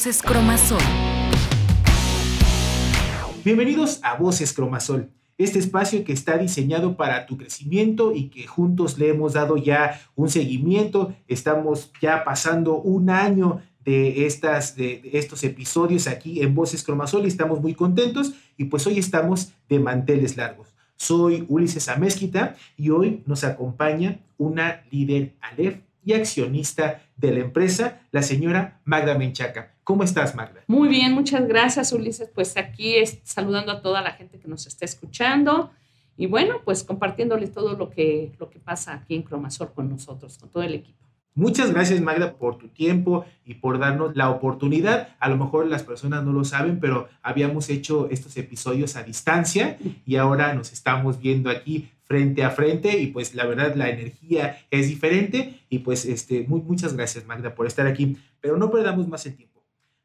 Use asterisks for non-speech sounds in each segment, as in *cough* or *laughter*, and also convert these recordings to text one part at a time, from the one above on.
Voces Cromasol. Bienvenidos a Voces Cromasol, este espacio que está diseñado para tu crecimiento y que juntos le hemos dado ya un seguimiento. Estamos ya pasando un año de, estas, de, estos episodios aquí en Voces Cromasol y estamos muy contentos y pues hoy estamos de manteles largos. Soy Ulises Amezquita y hoy nos acompaña una líder Aleph y accionista de la empresa, la señora Magda Menchaca. ¿Cómo estás, Magda? Muy bien, muchas gracias, Ulises. Pues aquí es, saludando a toda la gente que nos está escuchando y bueno, pues compartiéndoles todo lo que, lo que pasa aquí en Cromasol con nosotros, con todo el equipo. Muchas gracias Magda por tu tiempo y por darnos la oportunidad. A lo mejor las personas no lo saben, pero habíamos hecho estos episodios a distancia y ahora nos estamos viendo aquí frente a frente y pues la verdad la energía es diferente y pues este, muy, muchas gracias Magda por estar aquí, pero no perdamos más el tiempo.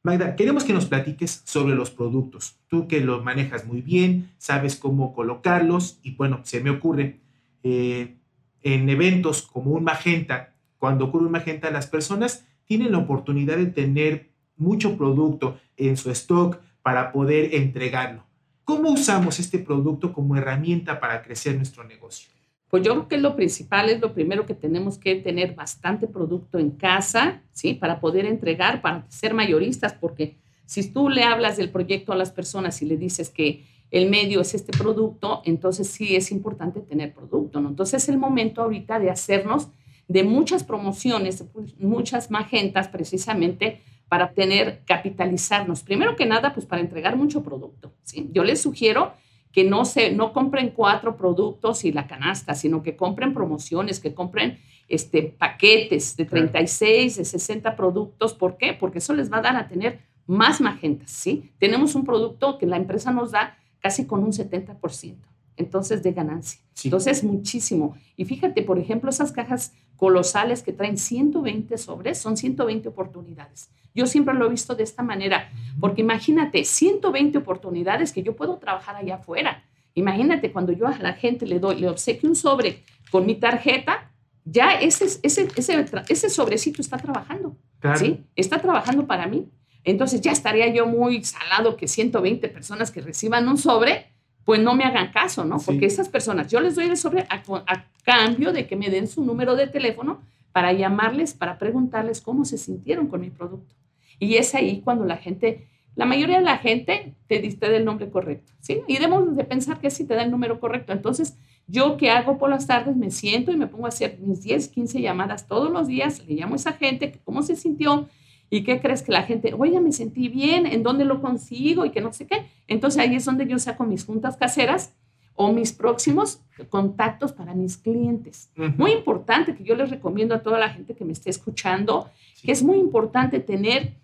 Magda, queremos que nos platiques sobre los productos. Tú que los manejas muy bien, sabes cómo colocarlos y bueno, se me ocurre eh, en eventos como un magenta, cuando ocurre un magenta, las personas tienen la oportunidad de tener mucho producto en su stock para poder entregarlo. ¿Cómo usamos este producto como herramienta para crecer nuestro negocio? Pues yo creo que lo principal es lo primero que tenemos que tener bastante producto en casa, ¿sí? Para poder entregar, para ser mayoristas, porque si tú le hablas del proyecto a las personas y le dices que el medio es este producto, entonces sí es importante tener producto, ¿no? Entonces es el momento ahorita de hacernos de muchas promociones, muchas magentas precisamente para tener, capitalizarnos. Primero que nada, pues para entregar mucho producto. ¿sí? Yo les sugiero que no, se, no compren cuatro productos y la canasta, sino que compren promociones, que compren este, paquetes de 36, de 60 productos. ¿Por qué? Porque eso les va a dar a tener más magentas, ¿sí? Tenemos un producto que la empresa nos da casi con un 70% entonces de ganancia. Entonces, muchísimo. Y fíjate, por ejemplo, esas cajas colosales que traen 120 sobres, son 120 oportunidades. Yo siempre lo he visto de esta manera, porque imagínate, 120 oportunidades que yo puedo trabajar allá afuera. Imagínate cuando yo a la gente le doy, le obsequio un sobre con mi tarjeta, ya ese, ese, ese, ese sobrecito está trabajando. ¿sí? Está trabajando para mí. Entonces ya estaría yo muy salado que 120 personas que reciban un sobre, pues no me hagan caso, ¿no? Porque esas personas, yo les doy el sobre a, cambio de que me den su número de teléfono para llamarles, para preguntarles cómo se sintieron con mi producto. Y es ahí cuando la gente, la mayoría de la gente te diste el nombre correcto, ¿sí? Y debemos de pensar que sí te da el número correcto. Entonces, yo que hago por las tardes, me siento y me pongo a hacer mis 10, 15 llamadas todos los días, le llamo a esa gente, cómo se sintió, ¿Y qué crees que la gente, oye, me sentí bien, ¿en dónde lo consigo? Y que no sé qué. Entonces ahí es donde yo saco mis juntas caseras o mis próximos contactos para mis clientes. Muy importante que yo les recomiendo a toda la gente que me esté escuchando, que es muy importante tener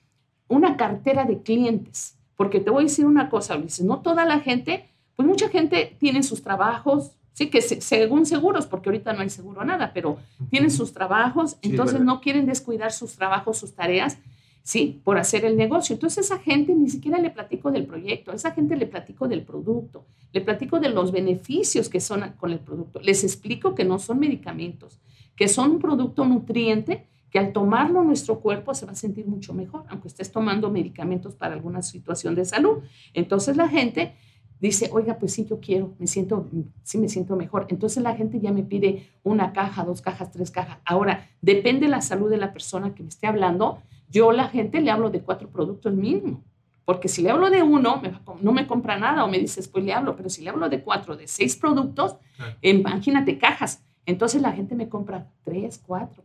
una cartera de clientes, porque te voy a decir una cosa, Ulises, no toda la gente, pues mucha gente tiene sus trabajos, sí, que según seguros, porque ahorita no hay seguro nada, pero tienen sus trabajos, entonces no quieren descuidar sus trabajos, sus tareas, ¿sí? Por hacer el negocio. Entonces, esa gente ni siquiera le platico del proyecto, a esa gente le platico del producto, le platico de los beneficios que son con el producto. Les explico que no son medicamentos, que son un producto nutriente que al tomarlo nuestro cuerpo se va a sentir mucho mejor, aunque estés tomando medicamentos para alguna situación de salud. Entonces, la gente dice, oiga, pues sí, yo quiero, me siento, sí me siento mejor. Entonces la gente ya me pide una caja, dos cajas, tres cajas. Ahora, depende de la salud de la persona que me esté hablando, yo a la gente le hablo de cuatro productos mínimo, porque si le hablo de uno, no me compra nada o me dice, pues le hablo, pero si le hablo de cuatro, de seis productos, imagínate cajas. Entonces la gente me compra tres, cuatro.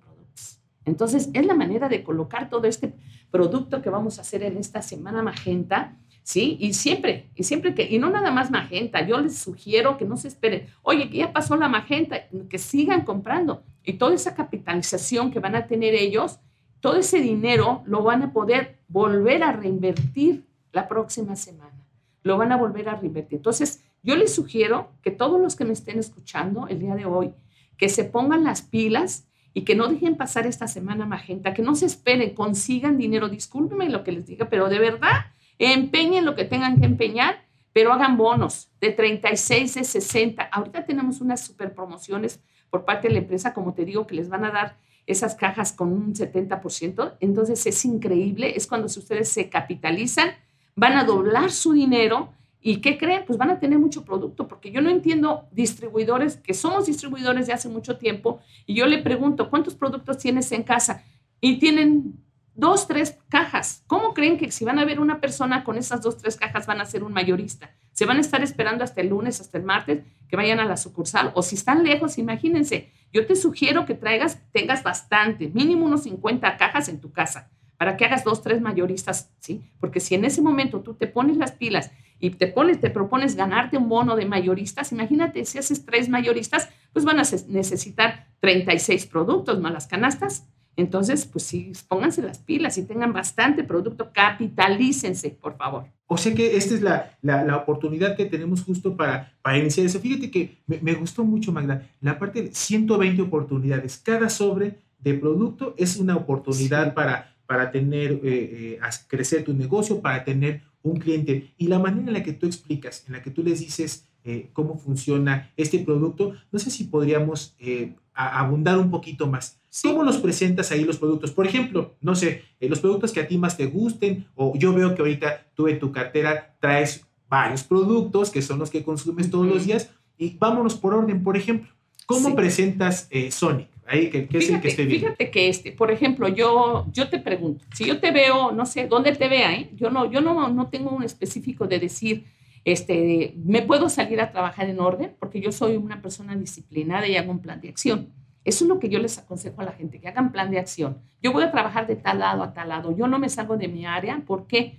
Entonces es la manera de colocar todo este producto que vamos a hacer en esta semana magenta, ¿sí? Y siempre, y siempre que, y no nada más magenta, yo les sugiero que no se esperen, oye, que ya pasó la magenta, que sigan comprando. Y toda esa capitalización que van a tener ellos, todo ese dinero lo van a poder volver a reinvertir la próxima semana. Lo van a volver a reinvertir. Entonces, yo les sugiero que todos los que me estén escuchando el día de hoy, que se pongan las pilas y que no dejen pasar esta semana magenta, que no se esperen, consigan dinero. Discúlpenme lo que les diga, pero de verdad, empeñen lo que tengan que empeñar, pero hagan bonos de 36, de 60. Ahorita tenemos unas super promociones por parte de la empresa, como te digo, que les van a dar esas cajas con un 70%. Entonces es increíble, es cuando ustedes se capitalizan, van a doblar su dinero ¿Y qué creen? Pues van a tener mucho producto, porque yo no entiendo distribuidores, que somos distribuidores de hace mucho tiempo, y yo le pregunto, ¿cuántos productos tienes en casa? Y tienen dos, tres cajas. ¿Cómo creen que si van a ver una persona con esas dos, tres cajas van a ser un mayorista? Se van a estar esperando hasta el lunes, hasta el martes, que vayan a la sucursal. O si están lejos, imagínense, yo te sugiero que traigas, tengas bastante, mínimo unos 50 cajas en tu casa, para que hagas dos, tres mayoristas, ¿sí? Porque si en ese momento tú te pones las pilas y te pones, te propones ganarte un bono de mayoristas, imagínate, si haces tres mayoristas, pues van a necesitar 36 productos más las canastas. Entonces, pues sí, pónganse las pilas y tengan bastante producto, capitalícense, por favor. O sea que esta es la, la, oportunidad que tenemos justo para, para iniciar eso. Fíjate que me, gustó mucho, Magda, la parte de 120 oportunidades. Cada sobre de producto es una oportunidad para, para tener, eh, eh, crecer tu negocio, para tener un cliente y la manera en la que tú explicas, en la que tú les dices eh, cómo funciona este producto, no sé si podríamos eh, abundar un poquito más. ¿Cómo los presentas ahí los productos? Por ejemplo, no sé, eh, los productos que a ti más te gusten, o yo veo que ahorita tú en tu cartera traes varios productos que son los que consumes todos los días, y vámonos por orden, por ejemplo. ¿Cómo presentas Sonic? Ahí, que, es el que esté viendo. Fíjate que, este, por ejemplo, yo, yo te pregunto, si yo te veo, no sé, ¿dónde te vea? Eh? Yo, no, yo no, no tengo un específico de decir, este, me puedo salir a trabajar en orden, porque yo soy una persona disciplinada y hago un plan de acción. Eso es lo que yo les aconsejo a la gente, que hagan plan de acción. Yo voy a trabajar de tal lado a tal lado. Yo no me salgo de mi área. ¿Por qué?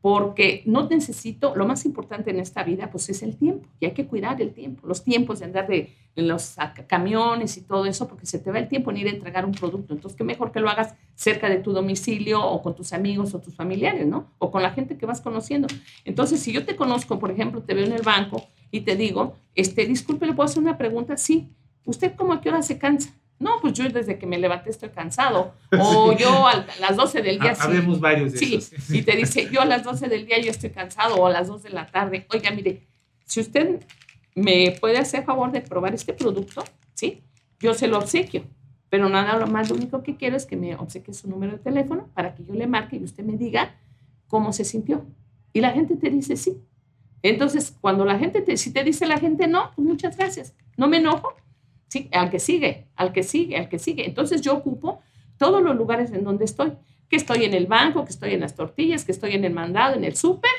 Porque no necesito, lo más importante en esta vida pues es el tiempo y hay que cuidar el tiempo, los tiempos de andar de, en los camiones y todo eso, porque se te va el tiempo en ir a entregar un producto. Entonces, qué mejor que lo hagas cerca de tu domicilio o con tus amigos o tus familiares, ¿no? O con la gente que vas conociendo. Entonces, si yo te conozco, por ejemplo, te veo en el banco y te digo, este, disculpe, ¿le puedo hacer una pregunta? Sí. ¿Usted cómo a qué hora se cansa? No, pues yo desde que me levanté estoy cansado. O yo a las 12 del día. Habemos varios de sí, Y te dice, yo a las 12 del día yo estoy cansado o a las 2 de la tarde. Oiga, mire, si usted me puede hacer favor de probar este producto, ¿sí? Yo se lo obsequio. Pero nada lo más, lo único que quiero es que me obsequie su número de teléfono para que yo le marque y usted me diga cómo se sintió. Y la gente te dice sí. Entonces, cuando la gente te, si te dice la gente no, pues muchas gracias. No me enojo, Sí, al que sigue, al que sigue, al que sigue. Entonces yo ocupo todos los lugares en donde estoy, que estoy en el banco, que estoy en las tortillas, que estoy en el mandado, en el súper,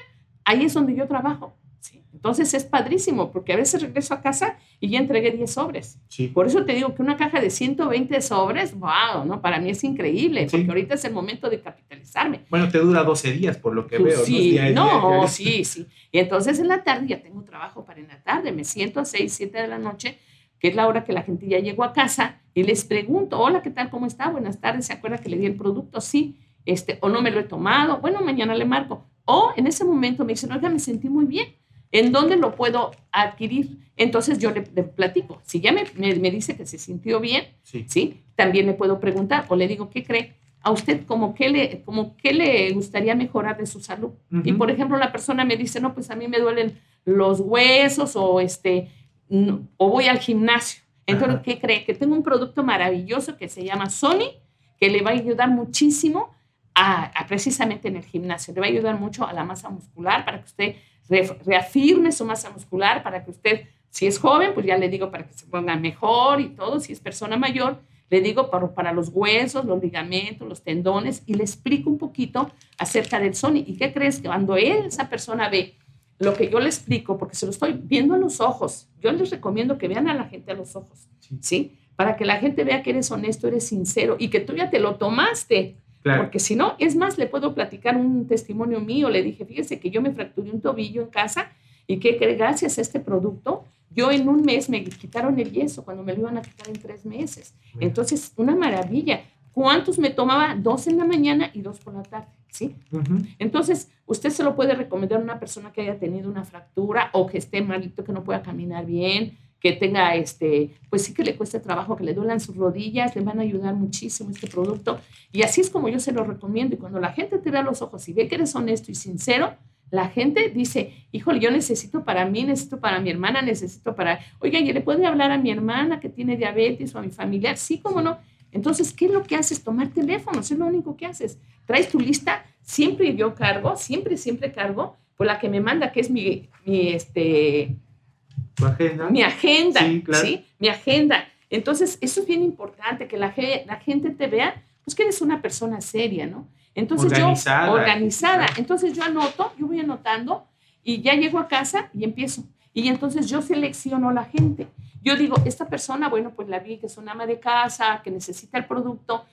ahí es donde yo trabajo. ¿sí? Entonces es padrísimo, porque a veces regreso a casa y ya entregué 10 sobres. Sí. Por eso te digo que una caja de 120 sobres, wow, ¿no? Para mí es increíble, porque ahorita es el momento de capitalizarme. Bueno, te dura 12 días, por lo que veo. Sí, no, sí, sí. Y entonces en la tarde ya tengo trabajo para en la tarde, me siento a 6, 7 de la noche que es la hora que la gente ya llegó a casa, y les pregunto, hola, ¿qué tal? ¿Cómo está? Buenas tardes, ¿se acuerda que le di el producto? Sí, este, o no me lo he tomado, bueno, mañana le marco. O en ese momento me dicen, oiga, me sentí muy bien, ¿en dónde lo puedo adquirir? Entonces yo le, platico, si ya me, me, dice que se sintió bien, sí. También le puedo preguntar, o le digo, ¿qué cree? a usted como qué le, como qué le gustaría mejorar de su salud. Y por ejemplo, la persona me dice, no, pues a mí me duelen los huesos o este, o voy al gimnasio. Entonces, ¿qué cree? Que tengo un producto maravilloso que se llama Sony, que le va a ayudar muchísimo a, precisamente en el gimnasio. Le va a ayudar mucho a la masa muscular para que usted reafirme su masa muscular, para que usted, si es joven, pues ya le digo para que se ponga mejor y todo. Si es persona mayor, le digo para, para los huesos, los ligamentos, los tendones y le explico un poquito acerca del Sony. ¿Y qué crees? Que cuando él, esa persona ve lo que yo le explico, porque se lo estoy viendo a los ojos, yo les recomiendo que vean a la gente a los ojos, ¿sí? Para que la gente vea que eres honesto, eres sincero y que tú ya te lo tomaste. Porque si no, es más, le puedo platicar un testimonio mío. Le dije, fíjese que yo me fracturé un tobillo en casa y que gracias a este producto, yo en un mes me quitaron el yeso cuando me lo iban a quitar en tres meses. Entonces, una maravilla. ¿Cuántos me tomaba? Dos en la mañana y dos por la tarde. ¿sí? Entonces, usted se lo puede recomendar a una persona que haya tenido una fractura o que esté malito, que no pueda caminar bien, que tenga, este, pues sí que le cueste trabajo, que le duelan sus rodillas, le van a ayudar muchísimo este producto. Y así es como yo se lo recomiendo. Y cuando la gente te da los ojos y ve que eres honesto y sincero, la gente dice, híjole, yo necesito para mí, necesito para mi hermana, necesito para, oiga, ¿y le puede hablar a mi hermana que tiene diabetes o a mi familiar? Sí, cómo no. Entonces, ¿qué es lo que haces? Tomar teléfonos, es lo único que haces. Traes tu lista, siempre yo cargo, siempre, siempre cargo, por la que me manda, que es mi, mi este... ¿Tu agenda? Mi agenda, Sí, claro. ¿sí? Mi agenda. Entonces, eso es bien importante, que la, ge- la gente te vea, pues que eres una persona seria, ¿no? Entonces Organizada. yo, organizada. Entonces yo anoto, yo voy anotando y ya llego a casa y empiezo. Y entonces yo selecciono a la gente. Yo digo, esta persona, bueno, pues la vi que es una ama de casa, que necesita el producto,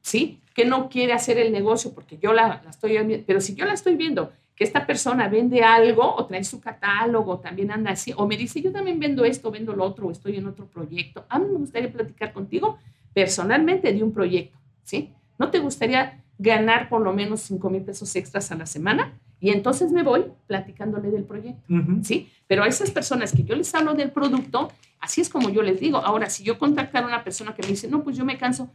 ¿sí? Que no quiere hacer el negocio porque yo la, la estoy viendo. Pero si yo la estoy viendo que esta persona vende algo o trae su catálogo, también anda así, o me dice, yo también vendo esto, vendo lo otro, o estoy en otro proyecto. A mí me gustaría platicar contigo personalmente de un proyecto, ¿sí? ¿No te gustaría ganar por lo menos 5 mil pesos extras a la semana? Y entonces me voy platicándole del proyecto. Ujú. ¿sí? Pero a esas personas que yo les hablo del producto, así es como yo les digo. Ahora, si yo contactar a una persona que me dice, no, pues yo me canso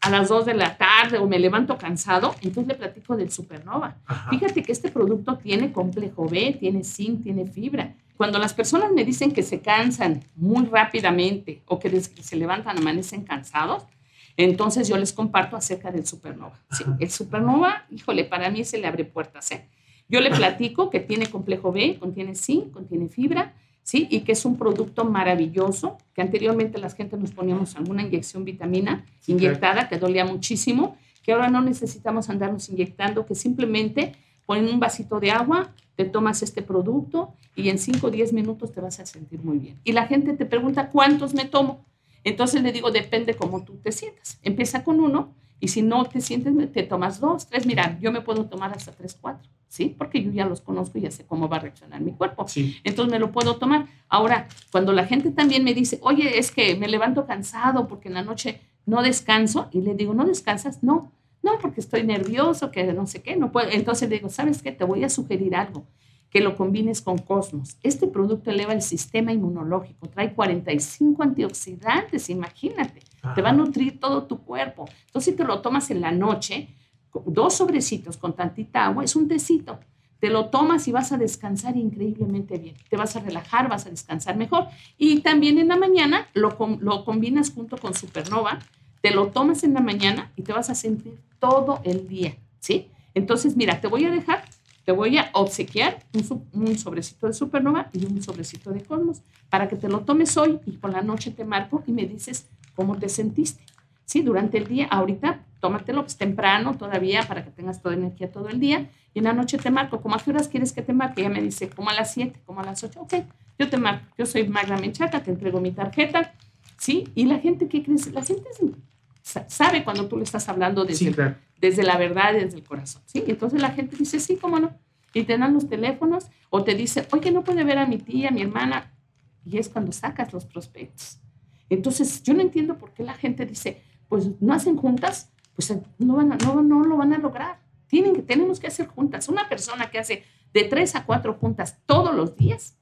a las 2 de la tarde o me levanto cansado, entonces le platico del Supernova. Ajá. Fíjate que este producto tiene complejo B, tiene zinc, tiene fibra. Cuando las personas me dicen que se cansan muy rápidamente o que desde que se levantan amanecen cansados, entonces yo les comparto acerca del Supernova. Sí, el Supernova, híjole, para mí se le abre puertas. ¿eh? Yo le platico que tiene complejo B, contiene zinc, contiene fibra, ¿sí? Y que es un producto maravilloso, que anteriormente las gente nos poníamos alguna inyección vitamina Sí, inyectada, que dolía muchísimo, que ahora no necesitamos andarnos inyectando, que simplemente ponen un vasito de agua, te tomas este producto y en 5 o 10 minutos te vas a sentir muy bien. Y la gente te pregunta, ¿cuántos me tomo? Entonces le digo, depende cómo tú te sientas. Empieza con uno y si no te sientes, te tomas dos, tres. Mira, yo me puedo tomar hasta tres, cuatro, ¿sí? Porque yo ya los conozco y ya sé cómo va a reaccionar mi cuerpo. Sí. Entonces me lo puedo tomar. Ahora, cuando la gente también me dice, oye, es que me levanto cansado porque en la noche no descanso, y le digo, ¿no descansas? No, no, porque estoy nervioso, que no sé qué, no puedo. Entonces le digo, ¿sabes qué? Te voy a sugerir algo, que lo combines con Cosmos. Este producto eleva el sistema inmunológico, trae 45 antioxidantes, imagínate. Te va a nutrir todo tu cuerpo. Entonces, si te lo tomas en la noche, dos sobrecitos con tantita agua, es un tecito. Te lo tomas y vas a descansar increíblemente bien. Te vas a relajar, vas a descansar mejor. Y también en la mañana lo, lo combinas junto con Supernova. Te lo tomas en la mañana y te vas a sentir todo el día, ¿sí? Entonces, mira, te voy a dejar, te voy a obsequiar un sobrecito de Supernova y un sobrecito de Cosmos para que te lo tomes hoy y por la noche te marco y me dices cómo te sentiste. Sí, durante el día, ahorita tómatelo pues, temprano todavía para que tengas toda energía todo el día y en la noche te marco. ¿Cómo a qué horas quieres que te marque? Ella me dice, como a las 7, como a las 8. Ok, yo te marco. Yo soy Magna Menchaca, te entrego mi tarjeta. ¿Sí? Y la gente, ¿qué crees? La gente sabe cuando tú le estás hablando desde, Sí, claro. desde la verdad, desde el corazón. ¿Sí? Entonces la gente dice, sí, cómo no. Y te dan los teléfonos o te dice, oye, no puede ver a mi tía, a mi hermana. Y es cuando sacas los prospectos. Entonces, yo no entiendo por qué la gente dice, pues no hacen juntas, pues no, van a- lo van a lograr. Tienen tenemos que hacer juntas. Una persona que hace de tres a cuatro juntas todos los días,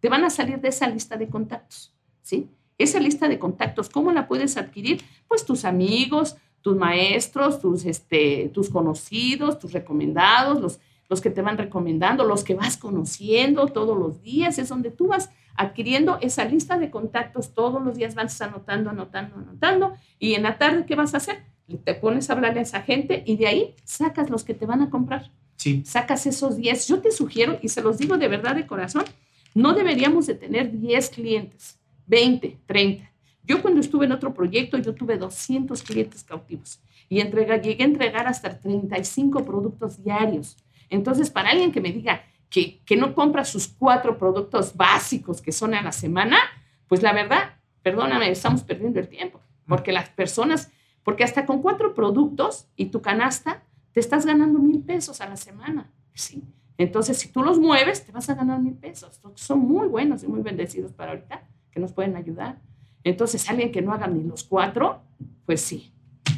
te van a salir de esa lista de contactos, ¿sí? Esa lista de contactos, ¿cómo la puedes adquirir? Pues tus amigos, tus maestros, tus, este, conocidos, tus recomendados, los, los que te van recomendando, los que vas conociendo todos los días, es donde tú vas adquiriendo esa lista de contactos todos los días, vas anotando, anotando, anotando, y en la tarde, ¿qué vas a hacer? Te pones a hablarle a esa gente y de ahí sacas los que te van a comprar Sí. sacas esos 10. Yo te sugiero, y se los digo de verdad de corazón, no deberíamos de tener 10 clientes, 20, 30. Yo cuando estuve en otro proyecto, yo tuve 200 clientes cautivos y entrega, llegué a entregar hasta 35 productos diarios. Entonces, para alguien que me diga que, que no compra sus cuatro productos básicos que son a la semana, pues la verdad, perdóname, estamos perdiendo el tiempo, porque las personas, porque hasta con cuatro productos y tu canasta, te estás ganando mil pesos a la semana, ¿sí? Entonces, si tú los mueves, te vas a ganar mil pesos. Son muy buenos y muy bendecidos para ahorita, que nos pueden ayudar. Entonces, alguien que no haga ni los cuatro, pues sí.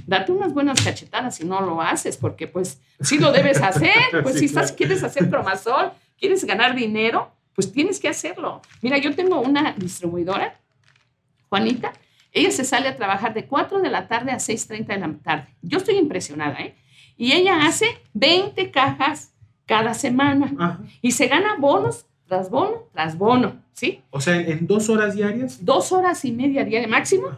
Date unas buenas cachetadas si no lo haces, porque pues sí lo debes hacer. *laughs* Pues Sí, si estás, quieres hacer cromazol, quieres ganar dinero, pues tienes que hacerlo. Mira, yo tengo una distribuidora, Juanita, ella se sale a trabajar de 4 de la tarde a 6.30 de la tarde. Yo estoy impresionada, ¿eh? Y ella hace 20 cajas cada semana Ajá. y se gana bonos tras bono tras bono, ¿sí? O sea, en, dos horas diarias. Dos horas y media diaria máximo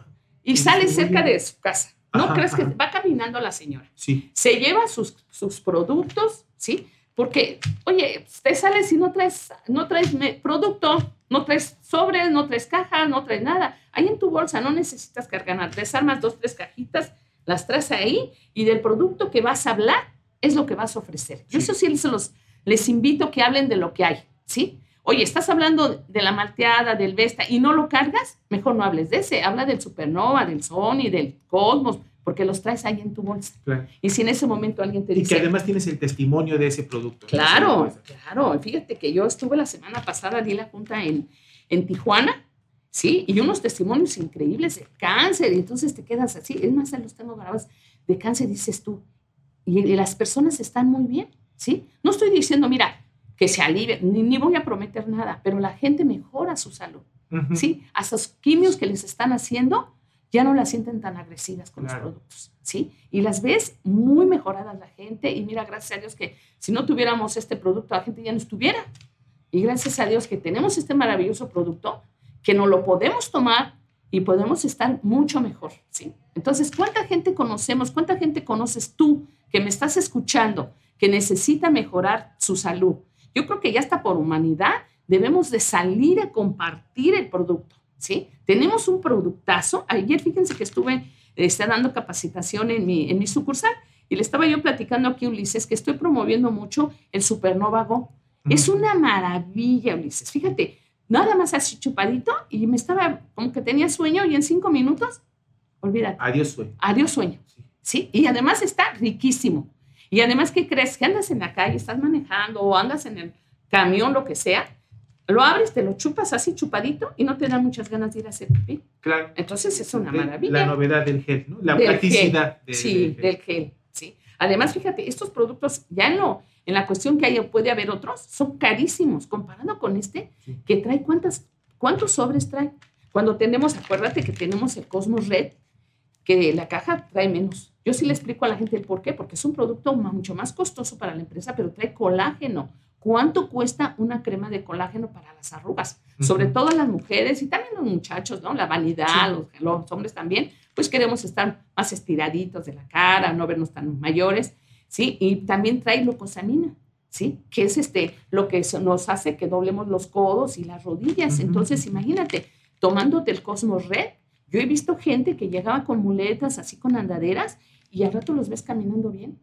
y Y sale cerca de su casa. ¿No Ajá, crees que va caminando la señora? Sí, Se lleva sus, sus productos, ¿sí? Porque, oye, te sales y no traes, no traes producto, no traes sobres, no traes cajas, no traes nada. Ahí en tu bolsa no necesitas cargar, desarmas dos, tres cajitas, las traes ahí y del producto que vas a hablar es lo que vas a ofrecer. Yo eso sí les, los, les invito que hablen de lo que hay, ¿sí? Oye, estás hablando de la malteada, del Vesta y no lo cargas, mejor no hables de ese. Habla del Supernova, del Sony, del Cosmos, porque los traes ahí en tu bolsa. claro. Y si en ese momento alguien te Y dice, que además tienes el testimonio de ese producto. claro, cosa. claro, fíjate que yo estuve la semana pasada, di la junta en, en Tijuana, ¿sí? Y unos testimonios increíbles de cáncer, y entonces te quedas así, es más, los tengo grabados, de cáncer dices tú, y, y las personas están muy bien, ¿sí? No estoy diciendo, mira, que se alivie, ni, ni voy a prometer nada, pero la gente mejora su salud, Ujú. ¿sí? Hasta los quimios que les están haciendo ya no las sienten tan agresivas con Claro. los productos, ¿sí? Y las ves muy mejoradas la gente y mira, gracias a Dios que si no tuviéramos este producto, la gente ya no estuviera. Y gracias a Dios que tenemos este maravilloso producto, que no lo podemos tomar y podemos estar mucho mejor, ¿sí? Entonces, ¿cuánta gente conocemos? ¿Cuánta gente conoces tú que me estás escuchando que necesita mejorar su salud? Yo creo que ya está por humanidad debemos de salir a compartir el producto, ¿sí? Tenemos un productazo. Ayer fíjense que estuve está dando capacitación en mi, en mi sucursal y le estaba yo platicando aquí Ulises que estoy promoviendo mucho el Supernova Go. Es una maravilla, Ulises. Fíjate, nada más así chupadito y me estaba como que tenía sueño y en cinco minutos, olvídate, Adiós, sueño. adiós sueño. Sí. ¿sí? Y además está riquísimo. Y además, ¿qué crees? Que andas en la calle, estás manejando o andas en el camión, lo que sea, lo abres, te lo chupas así chupadito y no te dan muchas ganas de ir a hacer pipí. Claro. Entonces es una maravilla. La novedad del gel, ¿no? La Del practicidad de- sí, del gel. del gel, sí. Además, fíjate, estos productos ya en, lo, en la cuestión que hay, puede haber otros, son carísimos comparado con este, Sí. que trae cuántas, cuántos sobres trae. Cuando tenemos, acuérdate que tenemos el Cosmos Red, que la caja trae menos. Yo sí le explico a la gente el por qué, porque es un producto mucho más costoso para la empresa, pero trae colágeno. ¿Cuánto cuesta una crema de colágeno para las arrugas? Sobre Ujú. todo las mujeres y también los muchachos, ¿no? La vanidad, Sí. los, los hombres también, pues queremos estar más estiraditos de la cara, no vernos tan mayores, ¿sí? Y también trae glucosamina, ¿sí? Que es este, lo que nos hace que doblemos los codos y las rodillas. Ujú. Entonces, imagínate, tomándote el Cosmos Red, yo he visto gente que llegaba con muletas, así con andaderas, y al rato los ves caminando bien.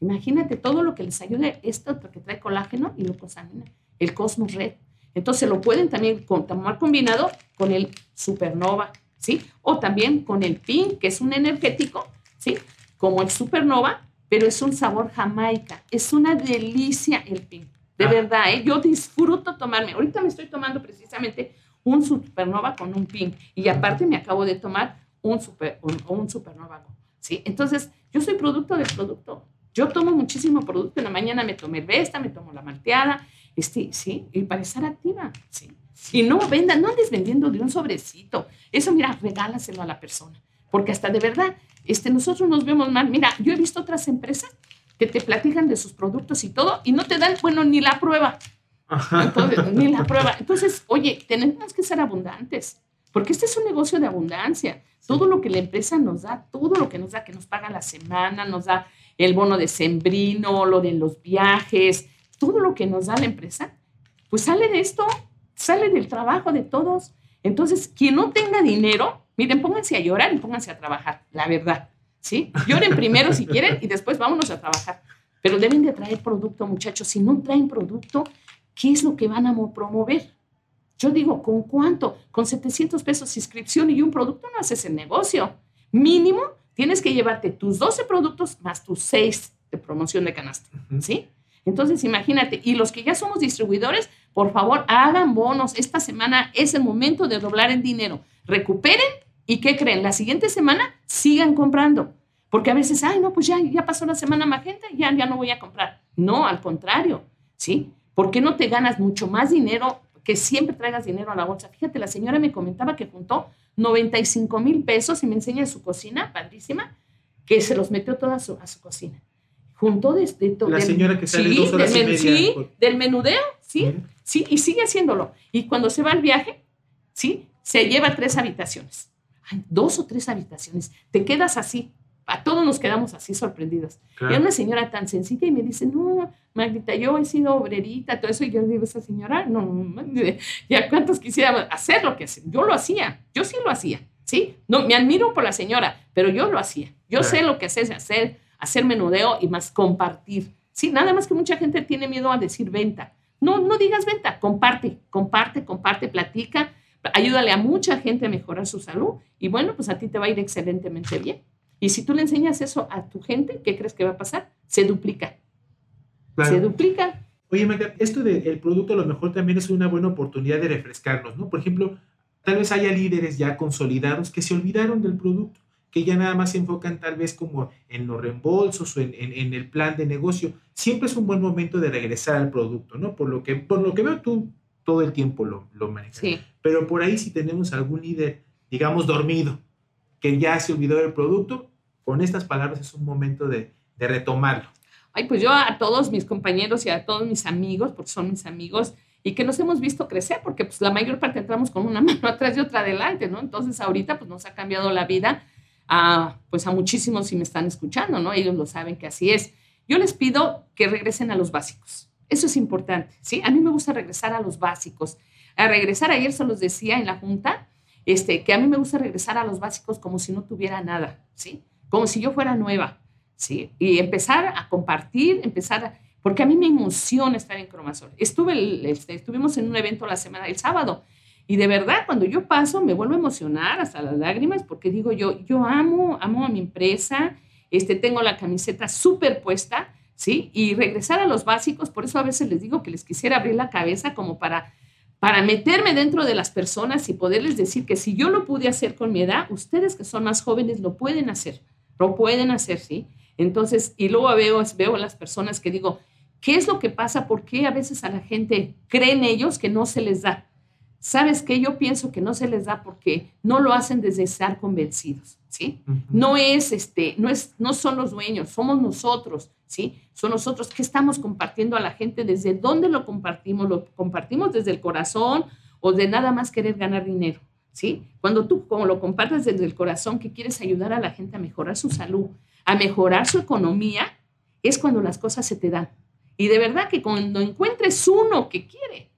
Imagínate todo lo que les ayuda esto que trae colágeno y glucosamina, el Cosmos Red. Entonces lo pueden también tomar combinado con el Supernova, ¿sí? O también con el Pink, que es un energético, ¿sí? Como el Supernova, pero es un sabor jamaica. Es una delicia el Pink. De Ah. verdad, ¿eh? Yo disfruto tomarme. Ahorita me estoy tomando precisamente un Supernova con un Pink. Y aparte me acabo de tomar un, super, un, un Supernova ¿sí? Entonces, yo soy producto del producto. Yo tomo muchísimo producto. En la mañana me tomé el Vesta, me tomo la malteada, este, sí, y para estar activa, sí. Y no vendan, no andes vendiendo de un sobrecito. Eso, mira, regálaselo a la persona. Porque hasta de verdad, este, nosotros nos vemos mal. Mira, yo he visto otras empresas que te platican de sus productos y todo, y no te dan, bueno, ni la prueba. Entonces, ni la prueba. Entonces, oye, tenemos que ser abundantes, porque este es un negocio de abundancia. Todo lo que la empresa nos da, todo lo que nos da, que nos paga la semana, nos da el bono de sembrino, lo de los viajes, todo lo que nos da la empresa, pues sale de esto, sale del trabajo de todos. Entonces, quien no tenga dinero, miren, pónganse a llorar y pónganse a trabajar, la verdad, ¿sí? Lloren primero si quieren y después vámonos a trabajar. Pero deben de traer producto, muchachos. Si no traen producto, ¿qué es lo que van a mo- promover? Yo digo, ¿con cuánto? Con 700 pesos inscripción y un producto no haces el negocio. Mínimo, tienes que llevarte tus 12 productos más tus 6 de promoción de canasta. ¿sí? Entonces, imagínate, y los que ya somos distribuidores, por favor, hagan bonos. Esta semana es el momento de doblar el dinero. Recuperen y ¿qué creen? La siguiente semana sigan comprando. Porque a veces, ay, no, pues ya, ya pasó la semana magenta, ya, ya no voy a comprar. No, al contrario, ¿sí? ¿Por qué no te ganas mucho más dinero que siempre traigas dinero a la bolsa? Fíjate, la señora me comentaba que juntó 95 mil pesos y me enseña su cocina, padrísima, que se los metió toda a su, a su cocina. Juntó desde todo. La señora que sale sí, dos horas del y media sí, por- del menudeo, sí, sí, y sigue haciéndolo. Y cuando se va al viaje, sí, se lleva tres habitaciones. dos o tres habitaciones, te quedas así, a todos nos quedamos así sorprendidos. Y una señora tan sencilla y me dice, no, Magdita, yo he sido obrerita, todo eso. Y yo le digo, esa señora, no, ya cuántos quisiera hacer lo que hace. Yo lo hacía, yo sí lo hacía, ¿sí? No, me admiro por la señora, pero yo lo hacía. Yo sé lo que hace, hacer, hacer menudeo y más compartir. Sí, nada más que mucha gente tiene miedo a decir venta. No, no digas venta, comparte, comparte, comparte, platica, ayúdale a mucha gente a mejorar su salud y bueno, pues a ti te va a ir excelentemente bien. Y si tú le enseñas eso a tu gente, ¿qué crees que va a pasar? Se duplica. Se duplica. Oye, Magda, esto del producto a lo mejor también es una buena oportunidad de refrescarnos, ¿no? Por ejemplo, tal vez haya líderes ya consolidados que se olvidaron del producto, que ya nada más se enfocan tal vez como en los reembolsos o en, en, el plan de negocio. Siempre es un buen momento de regresar al producto, ¿no? Por lo que, por lo que veo tú todo el tiempo lo, lo manejas. Sí. Pero por ahí si tenemos algún líder, digamos, dormido, que ya se olvidó del producto, con estas palabras es un momento de, de retomarlo. Ay, pues yo a todos mis compañeros y a todos mis amigos, porque son mis amigos, y que nos hemos visto crecer, porque pues la mayor parte entramos con una *laughs* mano atrás y otra adelante, ¿no? Entonces ahorita pues nos ha cambiado la vida a, pues a muchísimos si me están escuchando, ¿no? Ellos lo saben que así es. Yo les pido que regresen a los básicos. Eso es importante, ¿sí? A mí me gusta regresar a los básicos. A regresar, ayer se los decía en la junta, este, que a mí me gusta regresar a los básicos como si no tuviera nada, ¿sí? Como si yo fuera nueva, ¿sí? Y empezar a compartir, empezar a, porque a mí me emociona estar en Cromasol. Estuve, este, estuvimos en un evento la semana, el sábado, y de verdad, cuando yo paso, me vuelvo a emocionar hasta las lágrimas, porque digo yo, yo amo, amo a mi empresa, este, tengo la camiseta súper puesta, ¿sí? Y regresar a los básicos, por eso a veces les digo que les quisiera abrir la cabeza como para para meterme dentro de las personas y poderles decir que si yo lo pude hacer con mi edad, ustedes que son más jóvenes lo pueden hacer, lo pueden hacer, ¿sí? Entonces, y luego veo, veo a las personas que digo, ¿qué es lo que pasa? ¿Por qué a veces a la gente creen ellos que no se les da? ¿Sabes qué? Yo pienso que no se les da porque no lo hacen desde estar convencidos, ¿sí? No es, este, no es, no son los dueños, somos nosotros, ¿sí? Son nosotros que estamos compartiendo a la gente, desde dónde lo compartimos, lo compartimos desde el corazón o de nada más querer ganar dinero, ¿sí? Cuando tú como lo compartes desde el corazón, que quieres ayudar a la gente a mejorar su salud, a mejorar su economía, es cuando las cosas se te dan. Y de verdad que cuando encuentres uno que quiere,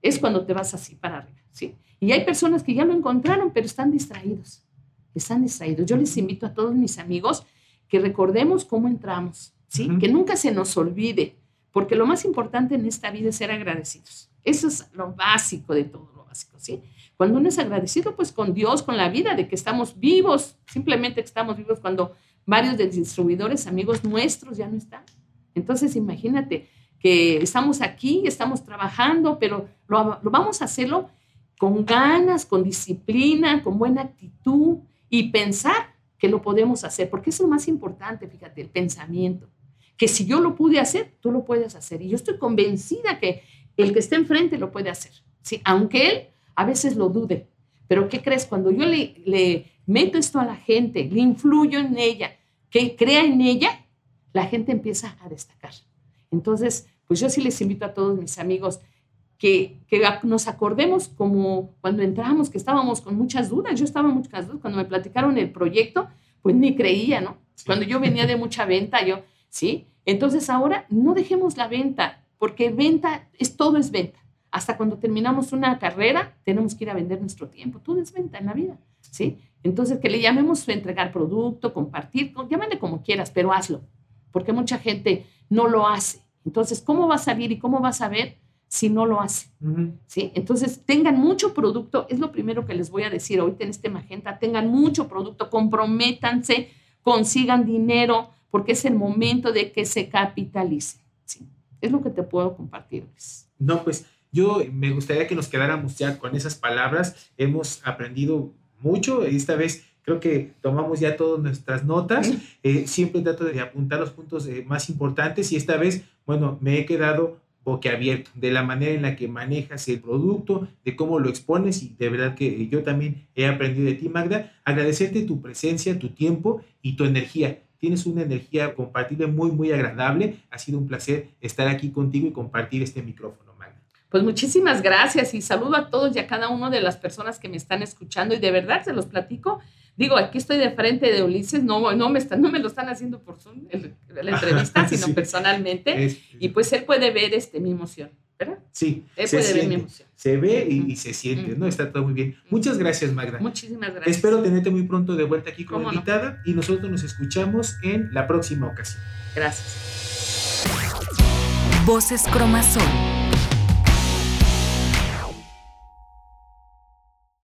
es cuando te vas así para arriba, ¿sí? Y hay personas que ya lo encontraron, pero están distraídos, están distraídos. Yo les invito a todos mis amigos que recordemos cómo entramos, que nunca se nos olvide, porque lo más importante en esta vida es ser agradecidos. Eso es lo básico de todo lo básico, ¿sí? Cuando uno es agradecido, pues con Dios, con la vida, de que estamos vivos, simplemente que estamos vivos cuando varios de distribuidores, amigos nuestros, ya no están. Entonces, imagínate que estamos aquí, estamos trabajando, pero lo, lo vamos a hacerlo con ganas, con disciplina, con buena actitud y pensar que lo podemos hacer, porque es lo más importante, fíjate, el pensamiento que si yo lo pude hacer, tú lo puedes hacer. Y yo estoy convencida que el que esté enfrente lo puede hacer, ¿sí? aunque él a veces lo dude. Pero ¿qué crees? Cuando yo le, le meto esto a la gente, le influyo en ella, que crea en ella, la gente empieza a destacar. Entonces, pues yo sí les invito a todos mis amigos que, que, nos acordemos como cuando entramos, que estábamos con muchas dudas. Yo estaba muchas dudas. Cuando me platicaron el proyecto, pues ni creía, ¿no? Cuando yo venía de mucha venta, yo, ¿sí? Entonces ahora no dejemos la venta, porque venta es todo es venta. Hasta cuando terminamos una carrera, tenemos que ir a vender nuestro tiempo. Todo es venta en la vida, ¿sí? Entonces, que le llamemos entregar producto, compartir, llámale como quieras, pero hazlo, porque mucha gente no lo hace. Entonces, ¿cómo va a salir y cómo va a saber si no lo hace? ¿Sí? Entonces, tengan mucho producto, es lo primero que les voy a decir ahorita en este Magenta, tengan mucho producto, comprométanse, consigan dinero, porque es el momento de que se capitalice. ¿sí? Es lo que te puedo compartir. No, pues yo me gustaría que nos quedáramos ya con esas palabras. Hemos aprendido mucho. Esta vez creo que tomamos ya todas nuestras notas. Eh, siempre trato de apuntar los puntos eh, más importantes y esta vez, bueno, me he quedado boquiabierto de la manera en la que manejas el producto, de cómo lo expones y de verdad que yo también he aprendido de ti, Magda. Agradecerte tu presencia, tu tiempo y tu energía tienes una energía compartible muy, muy agradable. Ha sido un placer estar aquí contigo y compartir este micrófono. Pues muchísimas gracias y saludo a todos y a cada uno de las personas que me están escuchando y de verdad se los platico. Digo, aquí estoy de frente de Ulises, no, no, me, están, no me lo están haciendo por Zoom, la entrevista, *laughs* sino personalmente. y pues él puede ver este, mi emoción, ¿verdad? Sí, él se puede ver mi emoción. Se ve y, se siente, ¿no? Está todo muy bien. Muchas gracias, Magda. Muchísimas gracias. Espero tenerte muy pronto de vuelta aquí como invitada y nosotros nos escuchamos en la próxima ocasión. Gracias. Voces Cromazón